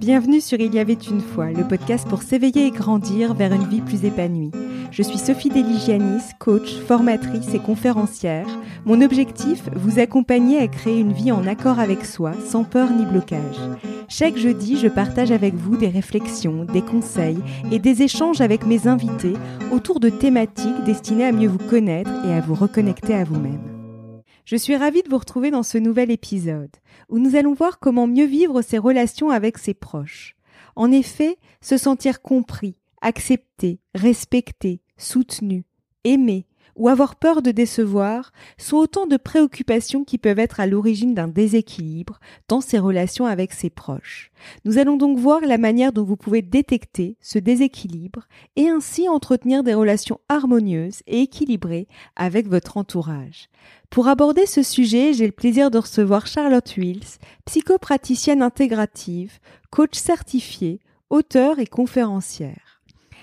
Bienvenue sur Il y avait une fois, le podcast pour s'éveiller et grandir vers une vie plus épanouie. Je suis Sophie Deligianis, coach, formatrice et conférencière. Mon objectif, vous accompagner à créer une vie en accord avec soi, sans peur ni blocage. Chaque jeudi, je partage avec vous des réflexions, des conseils et des échanges avec mes invités autour de thématiques destinées à mieux vous connaître et à vous reconnecter à vous-même. Je suis ravie de vous retrouver dans ce nouvel épisode, où nous allons voir comment mieux vivre ses relations avec ses proches. En effet, se sentir compris, accepté, respecté, soutenu, aimé, ou avoir peur de décevoir sont autant de préoccupations qui peuvent être à l'origine d'un déséquilibre dans ses relations avec ses proches. Nous allons donc voir la manière dont vous pouvez détecter ce déséquilibre et ainsi entretenir des relations harmonieuses et équilibrées avec votre entourage. Pour aborder ce sujet, j'ai le plaisir de recevoir Charlotte Wills, psychopraticienne intégrative, coach certifiée, auteure et conférencière.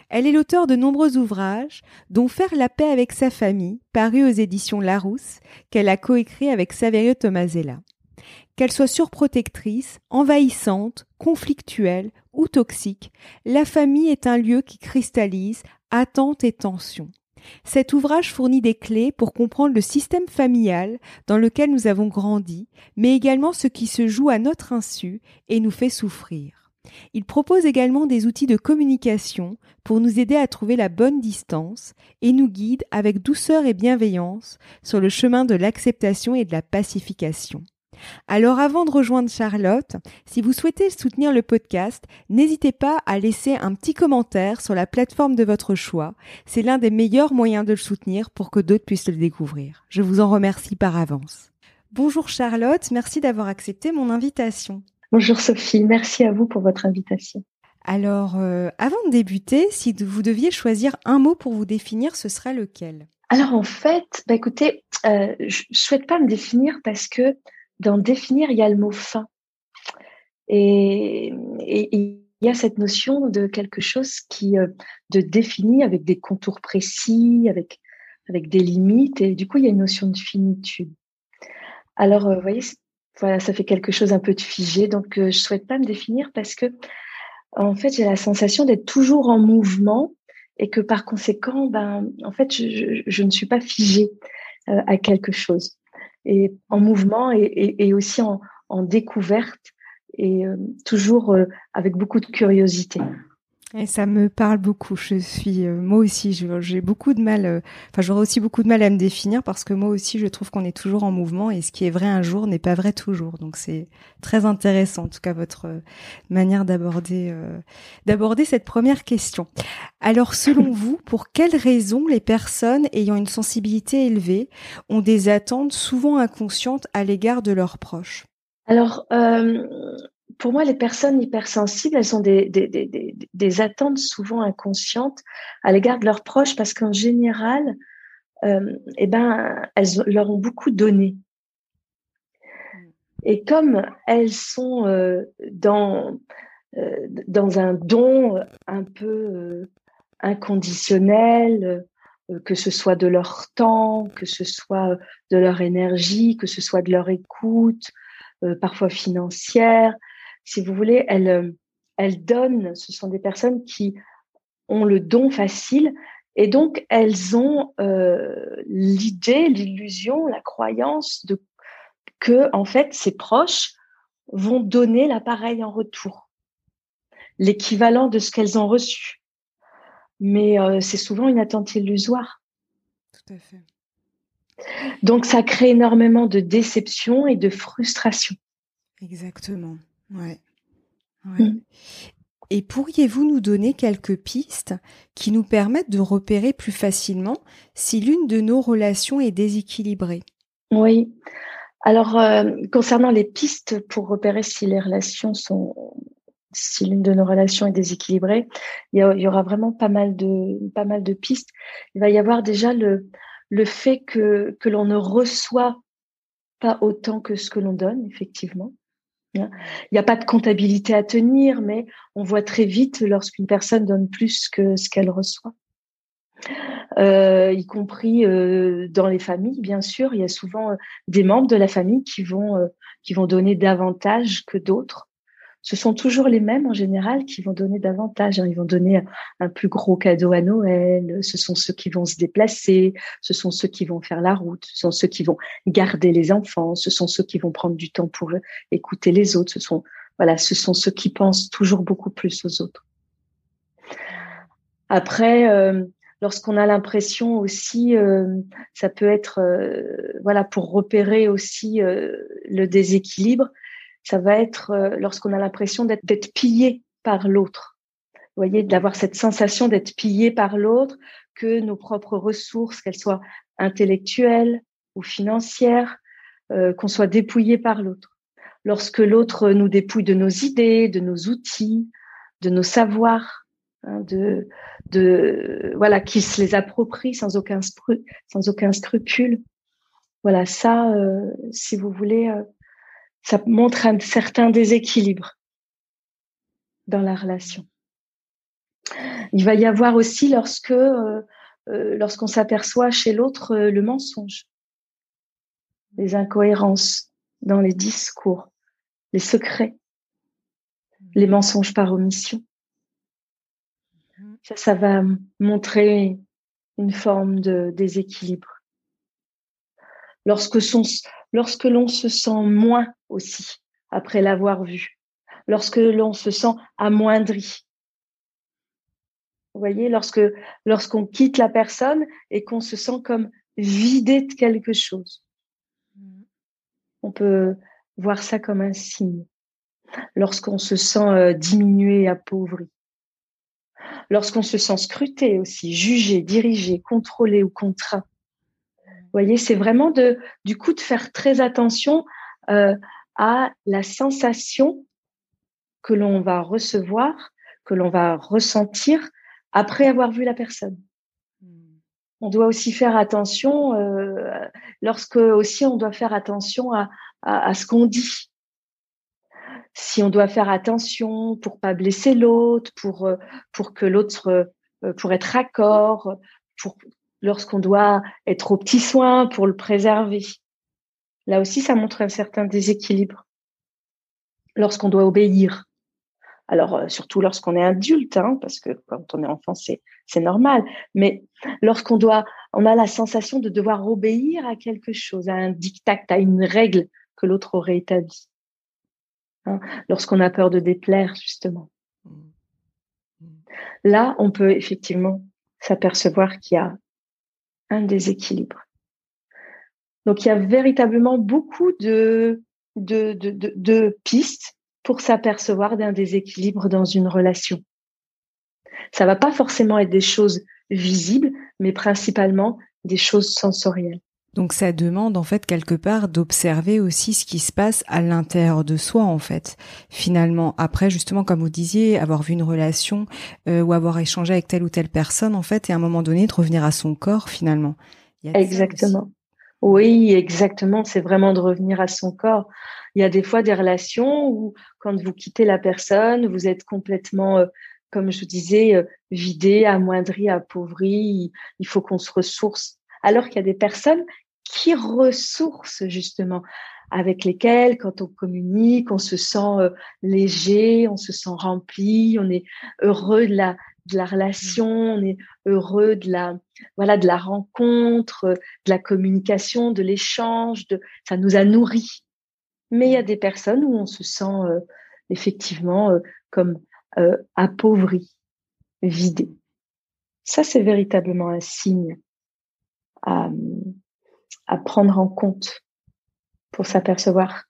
Elle est l'auteur de nombreux ouvrages, dont Faire la paix avec sa famille, paru aux éditions Larousse, qu'elle a coécrit avec Saverio Tomasella. Qu'elle soit surprotectrice, envahissante, conflictuelle ou toxique, la famille est un lieu qui cristallise attente et tension. Cet ouvrage fournit des clés pour comprendre le système familial dans lequel nous avons grandi, mais également ce qui se joue à notre insu et nous fait souffrir. Il propose également des outils de communication pour nous aider à trouver la bonne distance et nous guide avec douceur et bienveillance sur le chemin de l'acceptation et de la pacification. Alors avant de rejoindre Charlotte, si vous souhaitez soutenir le podcast, n'hésitez pas à laisser un petit commentaire sur la plateforme de votre choix. C'est l'un des meilleurs moyens de le soutenir pour que d'autres puissent le découvrir. Je vous en remercie par avance. Bonjour Charlotte, merci d'avoir accepté mon invitation. Bonjour Sophie, merci à vous pour votre invitation. Alors, euh, avant de débuter, si vous deviez choisir un mot pour vous définir, ce serait lequel? Alors en fait, bah écoutez, euh, je ne souhaite pas me définir parce que dans définir, il y a le mot fin. Et, il y a cette notion de quelque chose qui euh, de défini avec des contours précis, avec avec des limites, et du coup, il y a une notion de finitude. Alors, vous voyez, voilà, ça fait quelque chose un peu de figé. Donc, euh, je souhaite pas me définir parce que, en fait, j'ai la sensation d'être toujours en mouvement et que par conséquent, ben, en fait, je, ne suis pas figée euh, à quelque chose. Et en mouvement et, aussi en, découverte et euh, toujours avec beaucoup de curiosité. Et ça me parle beaucoup. Je suis, euh, moi aussi, j'ai beaucoup de mal. Euh, enfin, j'aurais aussi beaucoup de mal à me définir parce que moi aussi, je trouve qu'on est toujours en mouvement et ce qui est vrai un jour n'est pas vrai toujours. Donc, c'est très intéressant, en tout cas, votre euh, manière d'aborder d'aborder cette première question. Alors, selon vous, pour quelles raisons les personnes ayant une sensibilité élevée ont des attentes souvent inconscientes à l'égard de leurs proches? Alors, pour moi, les personnes hypersensibles, elles ont des, des, des, des attentes souvent inconscientes à l'égard de leurs proches parce qu'en général, euh, eh ben, elles leur ont beaucoup donné. Et comme elles sont euh, dans, euh, dans un don un peu inconditionnel, que ce soit de leur temps, que ce soit de leur énergie, que ce soit de leur écoute, parfois financière, si vous voulez, elles, euh, elles donnent, ce sont des personnes qui ont le don facile et donc elles ont euh, l'idée, l'illusion, la croyance de que en fait ces proches vont donner l'appareil en retour, l'équivalent de ce qu'elles ont reçu. Mais euh, c'est souvent une attente illusoire. Tout à fait. Donc ça crée énormément de déception et de frustration. Exactement. Ouais. Mmh. Et pourriez-vous nous donner quelques pistes qui nous permettent de repérer plus facilement si l'une de nos relations est déséquilibrée? Oui. Alors, euh, concernant les pistes pour repérer si les relations sont, si l'une de nos relations est déséquilibrée, il y, aura vraiment pas mal de, pas mal de pistes. Il va y avoir déjà le, le fait que, que l'on ne reçoit pas autant que ce que l'on donne, effectivement. Il n'y a pas de comptabilité à tenir, mais on voit très vite lorsqu'une personne donne plus que ce qu'elle reçoit. Euh, y compris euh, dans les familles, bien sûr, il y a souvent euh, des membres de la famille qui vont qui vont donner davantage que d'autres. Ce sont toujours les mêmes en général qui vont donner davantage. Hein. Ils vont donner un plus gros cadeau à Noël. Ce sont ceux qui vont se déplacer. Ce sont ceux qui vont faire la route. Ce sont ceux qui vont garder les enfants. Ce sont ceux qui vont prendre du temps pour écouter les autres. Ce sont voilà, ce sont ceux qui pensent toujours beaucoup plus aux autres. Après, euh, lorsqu'on a l'impression aussi, euh, ça peut être, euh, voilà, pour repérer aussi le déséquilibre, ça va être lorsqu'on a l'impression d'être pillé par l'autre. Vous voyez, d'avoir cette sensation d'être pillé par l'autre, que nos propres ressources, qu'elles soient intellectuelles ou financières, qu'on soit dépouillé par l'autre lorsque l'autre nous dépouille de nos idées, de nos outils, de nos savoirs, hein, de, de voilà, qui se les approprie sans aucun sans aucun scrupule. Voilà, ça, euh, si vous voulez, euh, ça montre un certain déséquilibre dans la relation. Il va y avoir aussi lorsque euh, lorsqu'on s'aperçoit chez l'autre le mensonge, les incohérences dans les discours, les secrets, les mensonges par omission. Ça, ça va montrer une forme de déséquilibre. Lorsque, lorsque l'on se sent moins aussi après l'avoir vu, lorsque l'on se sent amoindri. Vous voyez, lorsque lorsqu'on quitte la personne et qu'on se sent comme vidé de quelque chose. On peut voir ça comme un signe. Lorsqu'on se sent euh, diminué, appauvri. Lorsqu'on se sent scruté aussi, jugé, dirigé, contrôlé ou contraint. Vous voyez, c'est vraiment de, du coup de faire très attention euh, à la sensation que l'on va recevoir, que l'on va ressentir après avoir vu la personne. Hmm. On doit aussi faire attention, euh, lorsque aussi on doit faire attention à, à, ce qu'on dit. Si on doit faire attention pour pas blesser l'autre, pour euh, pour que l'autre euh, pour être accord, pour lorsqu'on doit être au petit soin pour le préserver. Là aussi, ça montre un certain déséquilibre. Lorsqu'on doit obéir. Alors, euh, surtout lorsqu'on est adulte, hein, parce que quand on est enfant, c'est, c'est normal. Mais lorsqu'on doit, on a la sensation de devoir obéir à quelque chose, à un diktat, à une règle que l'autre aurait établi. Hein, lorsqu'on a peur de déplaire, justement. Mmh. Mmh. Là, on peut effectivement s'apercevoir qu'il y a un déséquilibre. Donc, il y a véritablement beaucoup de, de, de, de pistes pour s'apercevoir d'un déséquilibre dans une relation. Ça va pas forcément être des choses visibles, mais principalement des choses sensorielles. Donc ça demande en fait quelque part d'observer aussi ce qui se passe à l'intérieur de soi en fait. Finalement, après justement comme vous disiez, avoir vu une relation euh, ou avoir échangé avec telle ou telle personne en fait, et à un moment donné de revenir à son corps finalement. Exactement. Oui, exactement. C'est vraiment de revenir à son corps. Il y a des fois des relations où quand vous quittez la personne, vous êtes complètement euh, comme je disais, euh, vidé, amoindri, appauvri. Il faut qu'on se ressource. Alors qu'il y a des personnes qui ressources justement avec lesquelles, quand on communique, on se sent euh, léger, on se sent rempli, on est heureux de la de la relation, on est heureux de la voilà de la rencontre, de la communication, de l'échange, de ça nous a nourris. Mais il y a des personnes où on se sent euh, effectivement euh, comme appauvri, vidé. Ça c'est véritablement un signe à prendre en compte pour s'apercevoir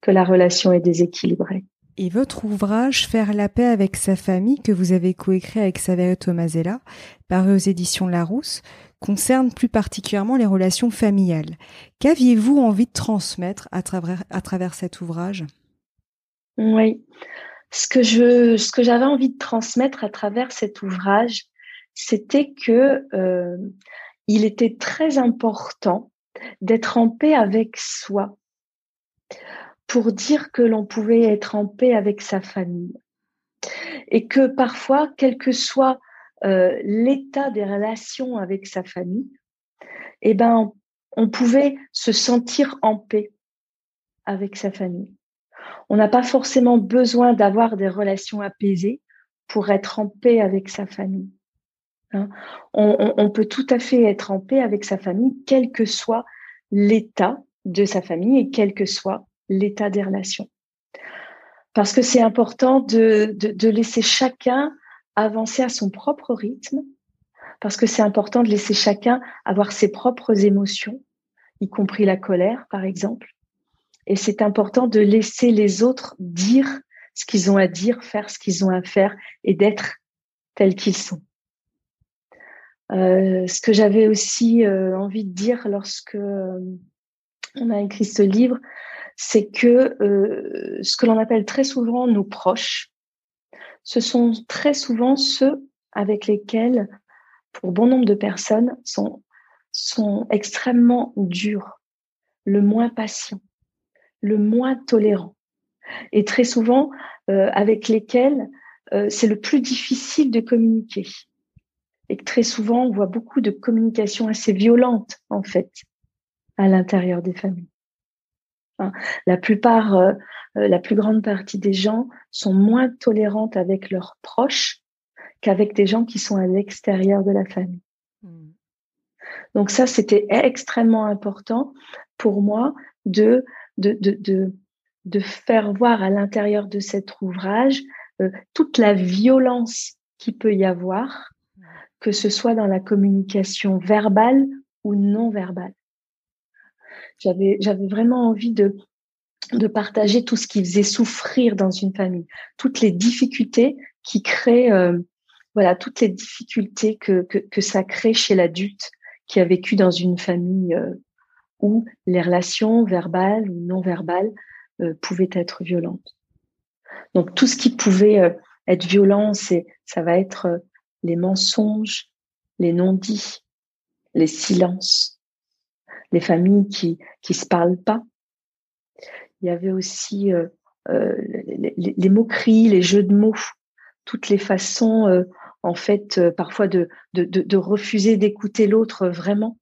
que la relation est déséquilibrée. Et votre ouvrage Faire la paix avec sa famille que vous avez coécrit avec Saverio Tomasella, paru aux éditions Larousse, concerne plus particulièrement les relations familiales. Qu'aviez-vous envie de transmettre à travers, à travers cet ouvrage? Oui, ce que je, ce que j'avais envie de transmettre à travers cet ouvrage, c'était que euh, il était très important d'être en paix avec soi, pour dire que l'on pouvait être en paix avec sa famille. Et que parfois, quel que soit euh, l'état des relations avec sa famille, eh ben, on pouvait se sentir en paix avec sa famille. On n'a pas forcément besoin d'avoir des relations apaisées pour être en paix avec sa famille. Hein. on, peut tout à fait être en paix avec sa famille, quel que soit l'état de sa famille et quel que soit l'état des relations. Parce que c'est important de, de, laisser chacun avancer à son propre rythme, parce que c'est important de laisser chacun avoir ses propres émotions, y compris la colère, par exemple. Et c'est important de laisser les autres dire ce qu'ils ont à dire, faire ce qu'ils ont à faire et d'être tels qu'ils sont. Euh, ce que j'avais aussi euh, envie de dire lorsque euh, on a écrit ce livre, c'est que ce que l'on appelle très souvent nos proches, ce sont très souvent ceux avec lesquels, pour bon nombre de personnes, sont, sont extrêmement durs, le moins patients, le moins tolérants et très souvent euh, avec lesquels euh, c'est le plus difficile de communiquer. Et très souvent, on voit beaucoup de communication assez violente, en fait, à l'intérieur des familles. La plupart, euh, la plus grande partie des gens sont moins tolérantes avec leurs proches qu'avec des gens qui sont à l'extérieur de la famille. Hmm. Donc ça, c'était extrêmement important pour moi de, de, de, de, de faire voir à l'intérieur de cet ouvrage euh, toute la violence qui peut y avoir, que ce soit dans la communication verbale ou non verbale. J'avais, vraiment envie de, partager tout ce qui faisait souffrir dans une famille, toutes les difficultés qui créent, euh, voilà, toutes les difficultés que, ça crée chez l'adulte qui a vécu dans une famille euh, où les relations verbales ou non verbales euh, pouvait être violente. Donc tout ce qui pouvait être violent, c'est ça va être les mensonges, les non-dits, les silences, les familles qui qui se parlent pas. Il y avait aussi euh, les, les, moqueries, les jeux de mots, toutes les façons en fait parfois de, de, de, de refuser d'écouter l'autre vraiment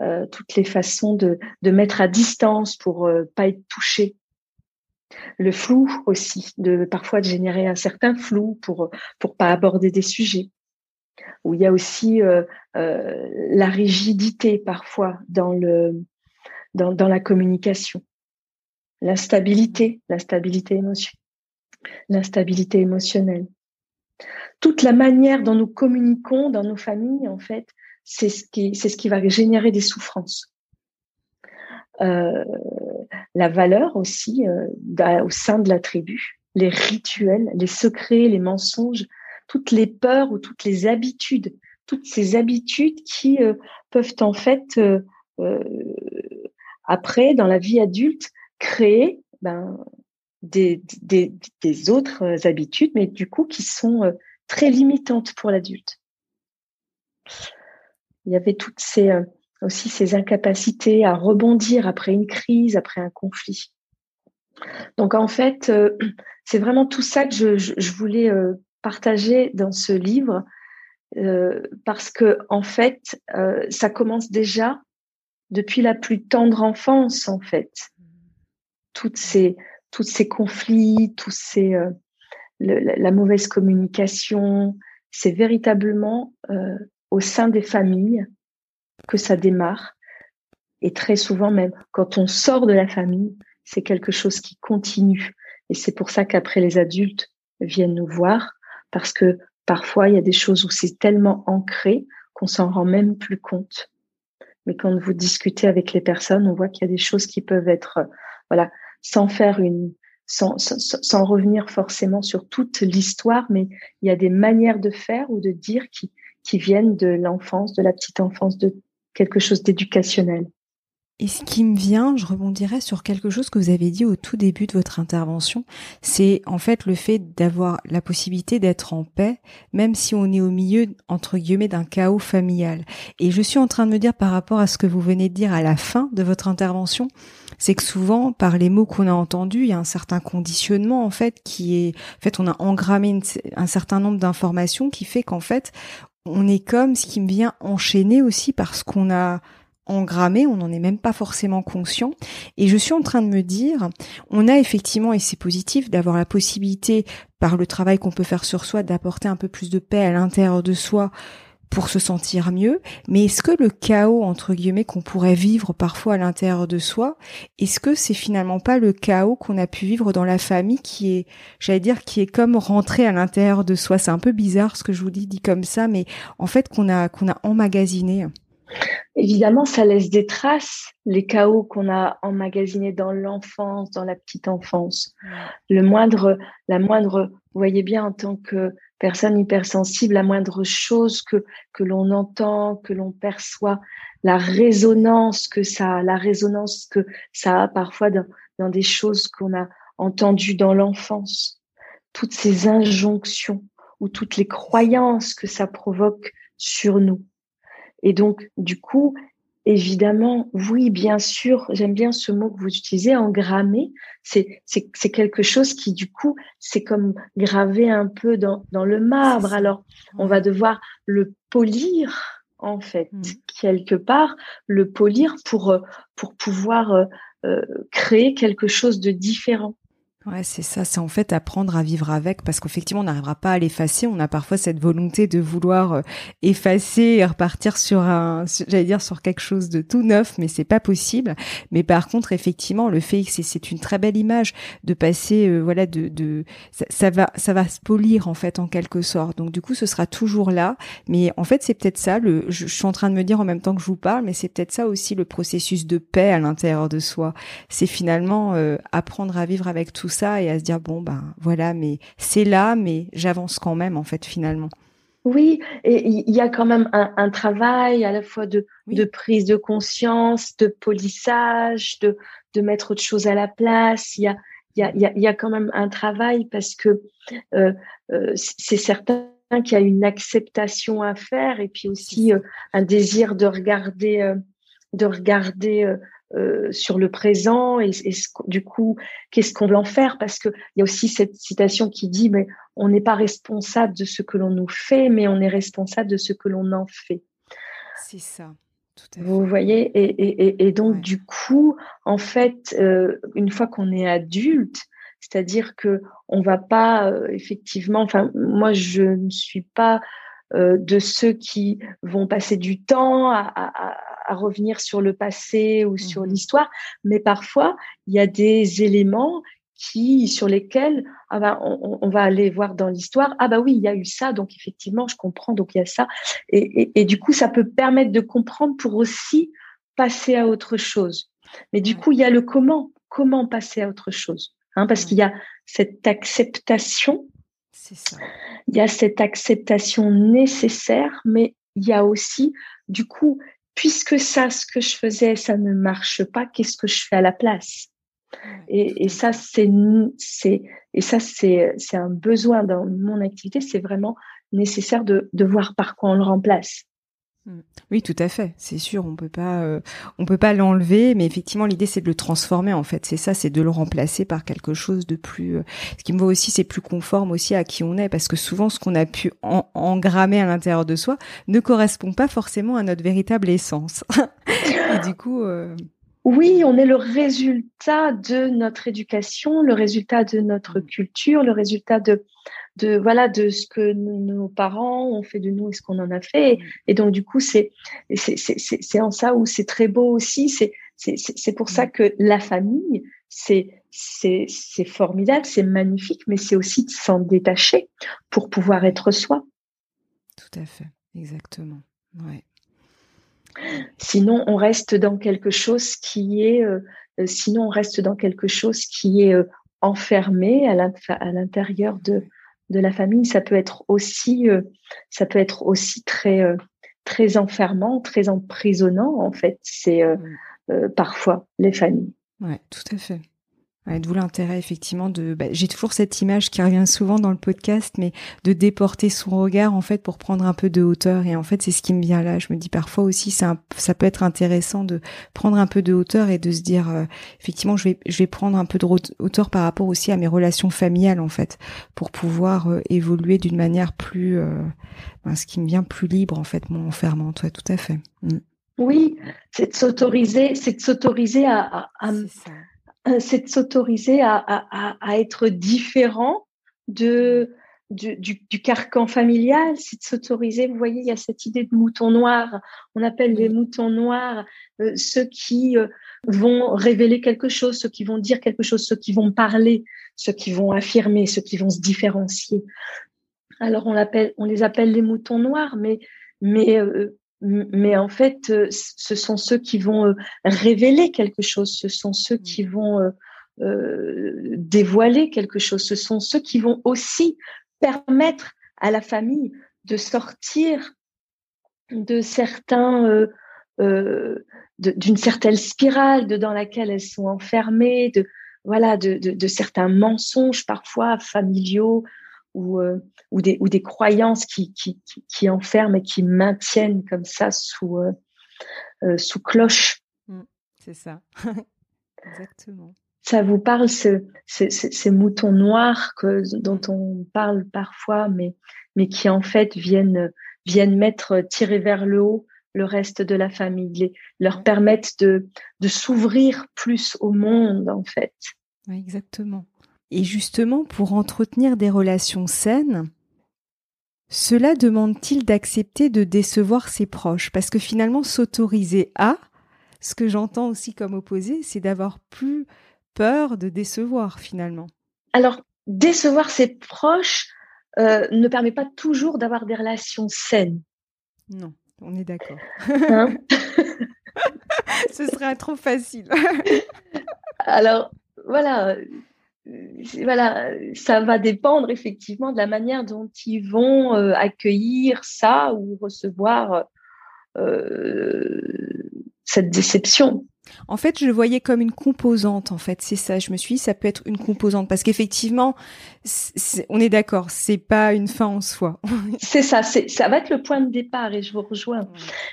euh, toutes les façons de, de, mettre à distance pour euh, pas être touché. Le flou aussi, de parfois de générer un certain flou pour pour pas aborder des sujets. Où il y a aussi euh, euh la rigidité parfois dans le dans, dans la communication, l'instabilité, l'instabilité émotionnelle, l'instabilité émotionnelle. Toute la manière dont nous communiquons dans nos familles, en fait, c'est ce qui c'est ce qui va générer des souffrances. Euh, la valeur aussi au sein de la tribu, les rituels, les secrets, les mensonges, toutes les peurs ou toutes les habitudes, toutes ces habitudes qui euh, peuvent en fait après dans la vie adulte créer ben, des, autres habitudes, mais du coup qui sont très limitantes pour l'adulte il y avait toutes ces euh, aussi ces incapacités à rebondir après une crise, après un conflit. Donc en fait, euh, c'est vraiment tout ça que je, voulais euh, partager dans ce livre parce que en fait, ça commence déjà depuis la plus tendre enfance en fait. Toutes ces tous ces conflits, tous ces la, mauvaise communication, c'est véritablement au sein des familles que ça démarre. Et très souvent même, quand on sort de la famille, c'est quelque chose qui continue. Et c'est pour ça qu'après les adultes viennent nous voir, parce que parfois il y a des choses où c'est tellement ancré qu'on s'en rend même plus compte. Mais quand vous discutez avec les personnes, on voit qu'il y a des choses qui peuvent être, voilà, sans faire une, sans, sans, sans revenir forcément sur toute l'histoire, mais il y a des manières de faire ou de dire qui, qui viennent de l'enfance, de la petite enfance, de quelque chose d'éducationnel. Et ce qui me vient, je rebondirais sur quelque chose que vous avez dit au tout début de votre intervention, c'est en fait le fait d'avoir la possibilité d'être en paix, même si on est au milieu, entre guillemets, d'un chaos familial. Et je suis en train de me dire par rapport à ce que vous venez de dire à la fin de votre intervention, c'est que souvent, par les mots qu'on a entendus, il y a un certain conditionnement, en fait, qui est, en fait, on a engrammé un certain nombre d'informations qui fait qu'en fait, on est comme ce qui me vient enchaîner aussi parce qu'on a engrammé, on n'en est même pas forcément conscient. Et je suis en train de me dire, on a effectivement, et c'est positif, d'avoir la possibilité, par le travail qu'on peut faire sur soi, d'apporter un peu plus de paix à l'intérieur de soi pour se sentir mieux, mais est-ce que le chaos entre guillemets qu'on pourrait vivre parfois à l'intérieur de soi, est-ce que c'est finalement pas le chaos qu'on a pu vivre dans la famille qui est, j'allais dire, qui est comme rentré à l'intérieur de soi? C'est un peu bizarre ce que je vous dis dit comme ça, mais en fait qu'on a qu'on a emmagasiné. Évidemment, ça laisse des traces, les chaos qu'on a emmagasinés dans l'enfance, dans la petite enfance. Le moindre, la moindre, vous voyez bien en tant que personne hypersensible, la moindre chose que, que l'on entend, que l'on perçoit, la résonance que ça a, la résonance que ça a parfois dans, dans des choses qu'on a entendues dans l'enfance, toutes ces injonctions ou toutes les croyances que ça provoque sur nous. Et donc, du coup, évidemment, oui, bien sûr, j'aime bien ce mot que vous utilisez, engrammer. C'est, c'est, c'est quelque chose qui, du coup, c'est comme gravé un peu dans, dans le marbre. Alors, on va devoir le polir, en fait, mmh. quelque part, le polir pour, euh, pour pouvoir euh, euh, créer quelque chose de différent. Ouais, c'est ça. C'est en fait apprendre à vivre avec, parce qu'effectivement, on n'arrivera pas à l'effacer. On a parfois cette volonté de vouloir euh, effacer et repartir sur un, j'allais dire sur quelque chose de tout neuf, mais c'est pas possible. Mais par contre, effectivement, le fait que c'est une très belle image de passer, euh, voilà, de, de ça, va, ça va se polir en fait en quelque sorte. Donc du coup, ce sera toujours là. Mais en fait, c'est peut-être ça. Le, je, suis en train de me dire en même temps que je vous parle, mais c'est peut-être ça aussi le processus de paix à l'intérieur de soi. C'est finalement euh, apprendre à vivre avec tout ça ça et à se dire bon ben voilà, mais c'est là, mais j'avance quand même en fait finalement. Oui, et il y a quand même un, travail à la fois de, de, prise de conscience, de polissage, de, de mettre autre chose à la place. Il y a, il y a, il y a, quand même un travail parce que euh, euh, c'est certain qu'il y a une acceptation à faire et puis aussi euh, un désir de regarder, de regarder euh, sur le présent et, du coup qu'est-ce qu'on veut en faire? Parce que il y a aussi cette citation qui dit mais on n'est pas responsable de ce que l'on nous fait mais on est responsable de ce que l'on en fait. C'est ça. Tout à vous voyez? Et, et, et donc du coup en fait euh, une fois qu'on est adulte c'est-à-dire que on va pas euh, effectivement enfin moi je ne suis pas de ceux qui vont passer du temps à, à, à revenir sur le passé ou sur mmh l'histoire, mais parfois il y a des éléments qui sur lesquels ah ben, on, va aller voir dans l'histoire ah bah oui il y a eu ça donc effectivement je comprends donc il y a ça. Et, et, du coup ça peut permettre de comprendre pour aussi passer à autre chose. Mais du coup il y a le comment. Comment passer à autre chose hein, parce qu'il y a cette acceptation. Ça. il y a cette acceptation nécessaire mais il y a aussi du coup puisque ça, ce que je faisais, ça ne marche pas, qu'est-ce que je fais à la place? Et, ça, c'est, c'est, et ça, c'est, c'est un besoin dans mon activité. C'est vraiment nécessaire de, de voir par quoi on le remplace. Mm. Oui, tout à fait. C'est sûr, on peut pas, euh, on peut pas l'enlever, mais effectivement, l'idée c'est de le transformer. En fait, c'est ça, c'est de le remplacer par quelque chose de plus. Euh, ce qui me voit aussi, c'est plus conforme aussi à qui on est, parce que souvent, ce qu'on a pu engrammer à l'intérieur de soi ne correspond pas forcément à notre véritable essence. Et du coup. Euh, oui, on est le résultat de notre éducation, le résultat de notre mm. culture, le résultat de de voilà de ce que nos parents ont fait de nous et ce qu'on en a fait. Et, donc du coup, c'est c'est en ça où c'est très beau aussi. C'est c'est pour ça que la famille, c'est c'est formidable, c'est magnifique, mais c'est aussi de s'en détacher pour pouvoir être soi. Tout à fait, exactement. Ouais. Sinon, on reste dans quelque chose qui est, euh, sinon on reste dans quelque chose qui est euh, enfermé à l'intérieur de de la famille, ça peut être aussi, euh, ça peut être aussi très, euh, très enfermant, très emprisonnant en fait. C'est euh, parfois les familles. Ouais, tout à fait. Ouais, D'où l'intérêt effectivement de. Bah, J'ai toujours cette image qui revient souvent dans le podcast, mais de déporter son regard en fait pour prendre un peu de hauteur. Et en fait, c'est ce qui me vient là. Je me dis parfois aussi, ça, ça peut être intéressant de prendre un peu de hauteur et de se dire euh, effectivement, je vais, je vais prendre un peu de hauteur par rapport aussi à mes relations familiales en fait, pour pouvoir euh, évoluer d'une manière plus, euh, ben, ce qui me vient plus libre en fait, mon enfermement. Toi, tout à fait. Mm. Oui, c'est de s'autoriser, c'est de s'autoriser à, c'est de s'autoriser à, à, être différent de du, du, carcan familial, c'est de s'autoriser. Vous voyez, il y a cette idée de mouton noir. On appelle les moutons noirs euh, ceux qui euh, vont révéler quelque chose, ceux qui vont dire quelque chose, ceux qui vont parler, ceux qui vont affirmer, ceux qui vont se différencier. Alors on, l'appelle, on les appelle les moutons noirs, mais mais euh, mais en fait, ce sont ceux qui vont révéler quelque chose, ce sont ceux qui vont dévoiler quelque chose, ce sont ceux qui vont aussi permettre à la famille de sortir de certains euh, euh, d'une certaine spirale de, dans laquelle elles sont enfermées, de voilà, de, de, de certains mensonges parfois familiaux ou, euh, ou, des, ou des croyances qui, qui, qui, qui, enferment et qui maintiennent comme ça sous, sous cloche. Mmh, c'est ça, exactement ça vous parle ce, ces moutons noirs que, dont on parle parfois, mais, mais qui en fait viennent, viennent mettre, tirer vers le haut le reste de la famille, leur permettent de, de s'ouvrir plus au monde en fait. exactement. Et justement, pour entretenir des relations saines, cela demande-t-il d'accepter de décevoir ses proches? Parce que finalement, s'autoriser à, ce que j'entends aussi comme opposé, c'est d'avoir plus peur de décevoir finalement Alors, décevoir ses proches euh, ne permet pas toujours d'avoir des relations saines. Non, on est d'accord. Hein? Ce serait trop facile. Alors, voilà. Voilà, ça va dépendre effectivement de la manière dont ils vont euh, accueillir ça ou recevoir euh, cette déception. En fait, je le voyais comme une composante. En fait, c'est ça. Je me suis dit, ça peut être une composante parce qu'effectivement, on est d'accord, c'est pas une fin en soi. c'est ça. Ça va être le point de départ et je vous rejoins.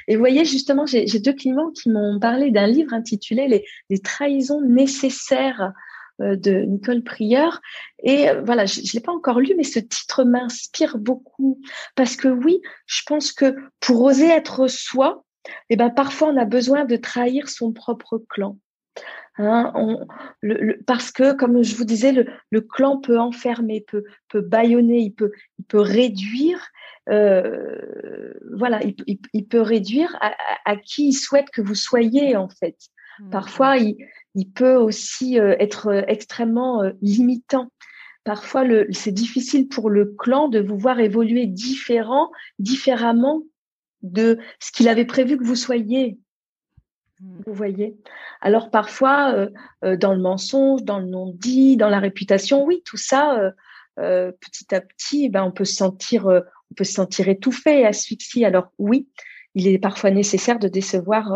Et vous voyez, justement, j'ai deux clients qui m'ont parlé d'un livre intitulé les, les, trahisons nécessaires euh, de Nicole Prieur. Et euh, voilà, je ne l'ai pas encore lu, mais ce titre m'inspire beaucoup parce que oui, je pense que pour oser être soi, eh ben, parfois on a besoin de trahir son propre clan. Hein, parce que, comme je vous disais, le, clan peut enfermer, peut, peut bâillonner, il peut, réduire, euh, voilà, il, peut réduire à, qui il souhaite que vous soyez en fait. Mmh. Parfois, il, peut aussi euh, être extrêmement euh, limitant. Parfois, c'est difficile pour le clan de vous voir évoluer différent, différemment de ce qu'il avait prévu que vous soyez. Mmh. Vous voyez? Alors parfois, euh, euh, dans le mensonge, dans le non-dit, dans la réputation, oui, tout ça, euh, petit à petit, ben, on peut se sentir, on peut se sentir étouffé, asphyxié. Alors oui, il est parfois nécessaire de décevoir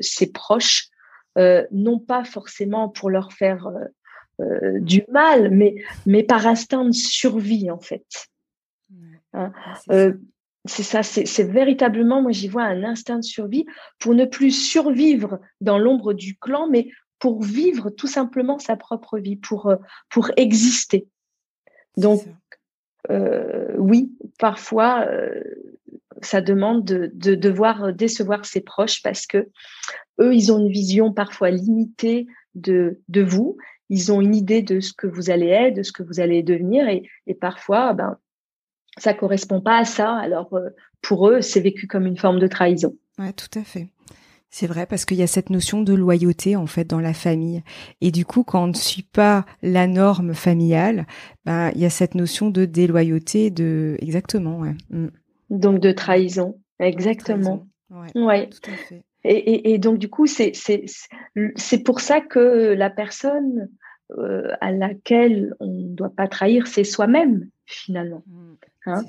ses proches, non pas forcément pour leur faire du mal, mais mais par instinct de survie en fait. Hein c'est ça, c'est véritablement, moi j'y vois un instinct de survie pour ne plus survivre dans l'ombre du clan, mais pour vivre tout simplement sa propre vie, pour, euh, pour exister. Donc, euh, oui, parfois, euh, ça demande de, de, devoir décevoir ses proches parce que eux, ils ont une vision parfois limitée de, de vous. Ils ont une idée de ce que vous allez être, de ce que vous allez devenir, et, et parfois, ben, ça correspond pas à ça. Alors euh, pour eux, c'est vécu comme une forme de trahison. Ouais, tout à fait. C'est vrai parce qu'il y a cette notion de loyauté en fait dans la famille et du coup quand on ne suit pas la norme familiale, ben il y a cette notion de déloyauté de exactement ouais. Mm. Donc de trahison, exactement. Ouais, Tout à fait. Et, et, donc du coup c'est pour ça que la personne euh, à laquelle on ne doit pas trahir c'est soi-même finalement. Mm. Hein.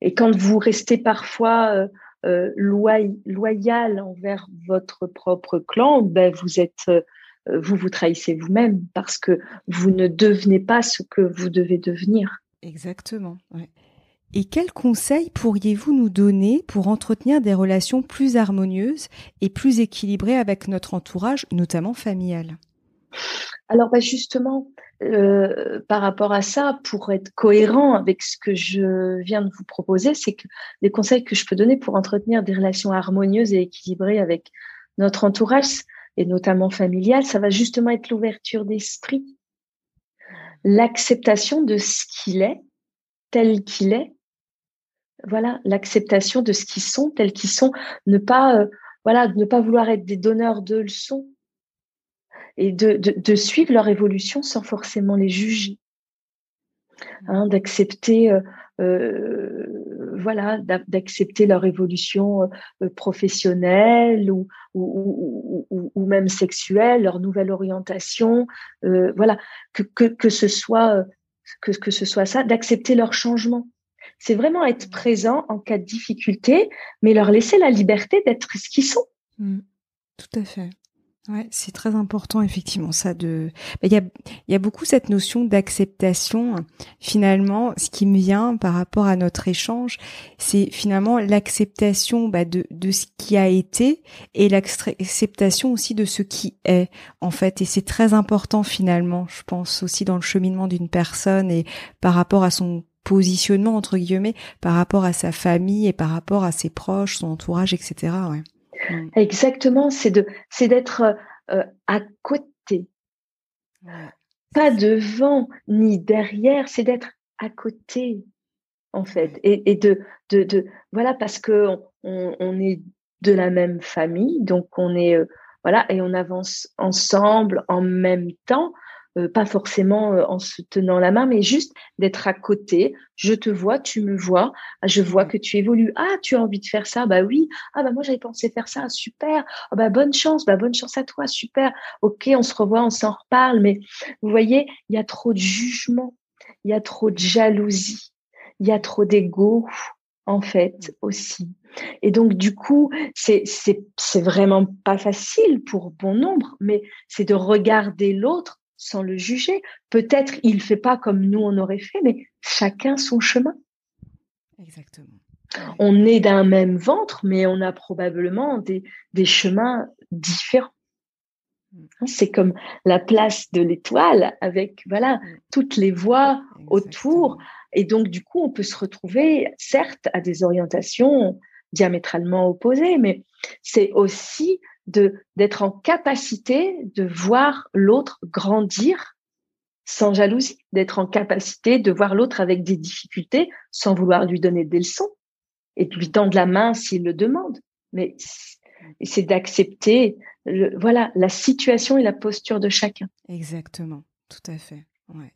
Et quand vous restez parfois euh, euh loyal envers votre propre clan, ben vous êtes, vous vous trahissez vous-même parce que vous ne devenez pas ce que vous devez devenir. Exactement. Et quels conseils pourriez-vous nous donner pour entretenir des relations plus harmonieuses et plus équilibrées avec notre entourage, notamment familial? Alors, ben justement, euh, par rapport à ça, pour être cohérent avec ce que je viens de vous proposer, c'est que les conseils que je peux donner pour entretenir des relations harmonieuses et équilibrées avec notre entourage, et notamment familial, ça va justement être l'ouverture d'esprit, l'acceptation de ce qu'il est, tel qu'il est, voilà, l'acceptation de ce qu'ils sont, tels qu'ils sont, ne pas, euh, voilà, ne pas vouloir être des donneurs de leçons, et de, de, suivre leur évolution sans forcément les juger. Hein, d'accepter euh, euh voilà d'accepter leur évolution professionnelle ou ou, ou, ou, même sexuelle leur nouvelle orientation voilà que, que, que ce soit que, que ce soit ça d'accepter leur changement c'est vraiment être présent en cas de difficulté mais leur laisser la liberté d'être ce qu'ils sont mmh. tout à fait Ouais, c'est très important effectivement ça de. Bah, il y, a, y a beaucoup cette notion d'acceptation. Finalement, ce qui me vient par rapport à notre échange, c'est finalement l'acceptation bah, de, de ce qui a été et l'acceptation aussi de ce qui est en fait. Et c'est très important finalement, je pense aussi dans le cheminement d'une personne et par rapport à son positionnement entre guillemets, par rapport à sa famille et par rapport à ses proches, son entourage, etc. Ouais. Mm. Exactement, c'est de, c'est d'être euh, euh, à côté, pas devant ni derrière, c'est d'être à côté en fait, et, et de, de, de, voilà parce que on, on, est de la même famille, donc on est euh, voilà et on avance ensemble en même temps. Euh, pas forcément euh, en se tenant la main, mais juste d'être à côté. Je te vois, tu me vois, ah, je vois que tu évolues. Ah, tu as envie de faire ça? Bah oui. Ah bah moi j'avais pensé faire ça. Super. Ah bah bonne chance. Bah bonne chance à toi. Super. Ok, on se revoit, on s'en reparle. Mais vous voyez, il y a trop de jugement, il y a trop de jalousie, il y a trop d'ego en fait aussi. Et donc du coup, c'est c'est c'est vraiment pas facile pour bon nombre, mais c'est de regarder l'autre sans le juger. Peut-être il fait pas comme nous on aurait fait, mais chacun son chemin. Exactement. On est d'un même ventre, mais on a probablement des, des chemins différents. Mm. C'est comme la place de l'étoile avec voilà mm. toutes les voies autour et donc du coup on peut se retrouver certes à des orientations diamétralement opposées mais c'est aussi de d'être en capacité de voir l'autre grandir sans jalousie, d'être en capacité de voir l'autre avec des difficultés sans vouloir lui donner des leçons et de lui tendre la main s'il le demande. Mais c'est d'accepter voilà la situation et la posture de chacun. Exactement, tout à fait. Ouais.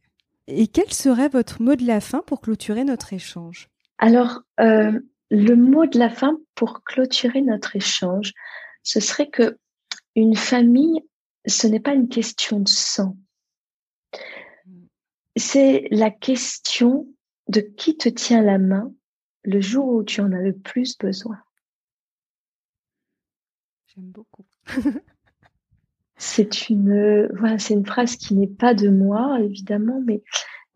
Et quel serait votre mot de la fin pour clôturer notre échange? Alors, euh, le mot de la fin pour clôturer notre échange, ce serait que une famille, ce n'est pas une question de sang. C'est la question de qui te tient la main le jour où tu en as le plus besoin. J'aime beaucoup. c'est une, voilà, c'est une phrase qui n'est pas de moi, évidemment, mais,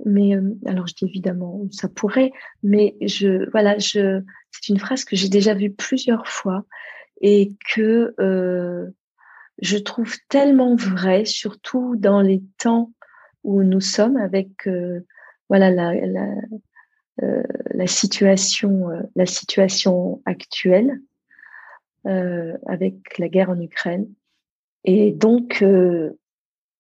mais, euh, alors je dis évidemment, ça pourrait, mais je, voilà, je, c'est une phrase que j'ai déjà vue plusieurs fois et que euh, je trouve tellement vrai, surtout dans les temps où nous sommes avec euh, voilà la, la, euh, la situation euh, la situation actuelle euh, avec la guerre en Ukraine et donc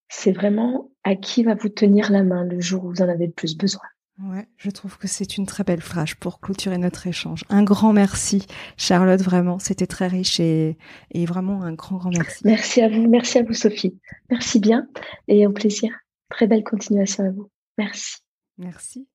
c'est vraiment à qui va vous tenir la main le jour où vous en avez le plus besoin. Ouais, je trouve que c'est une très belle phrase pour clôturer notre échange. Un grand merci, Charlotte, vraiment. C'était très riche et, et, vraiment un grand, grand merci. Merci à vous. Merci à vous, Sophie. Merci bien et au plaisir. Très belle continuation à vous. Merci. Merci.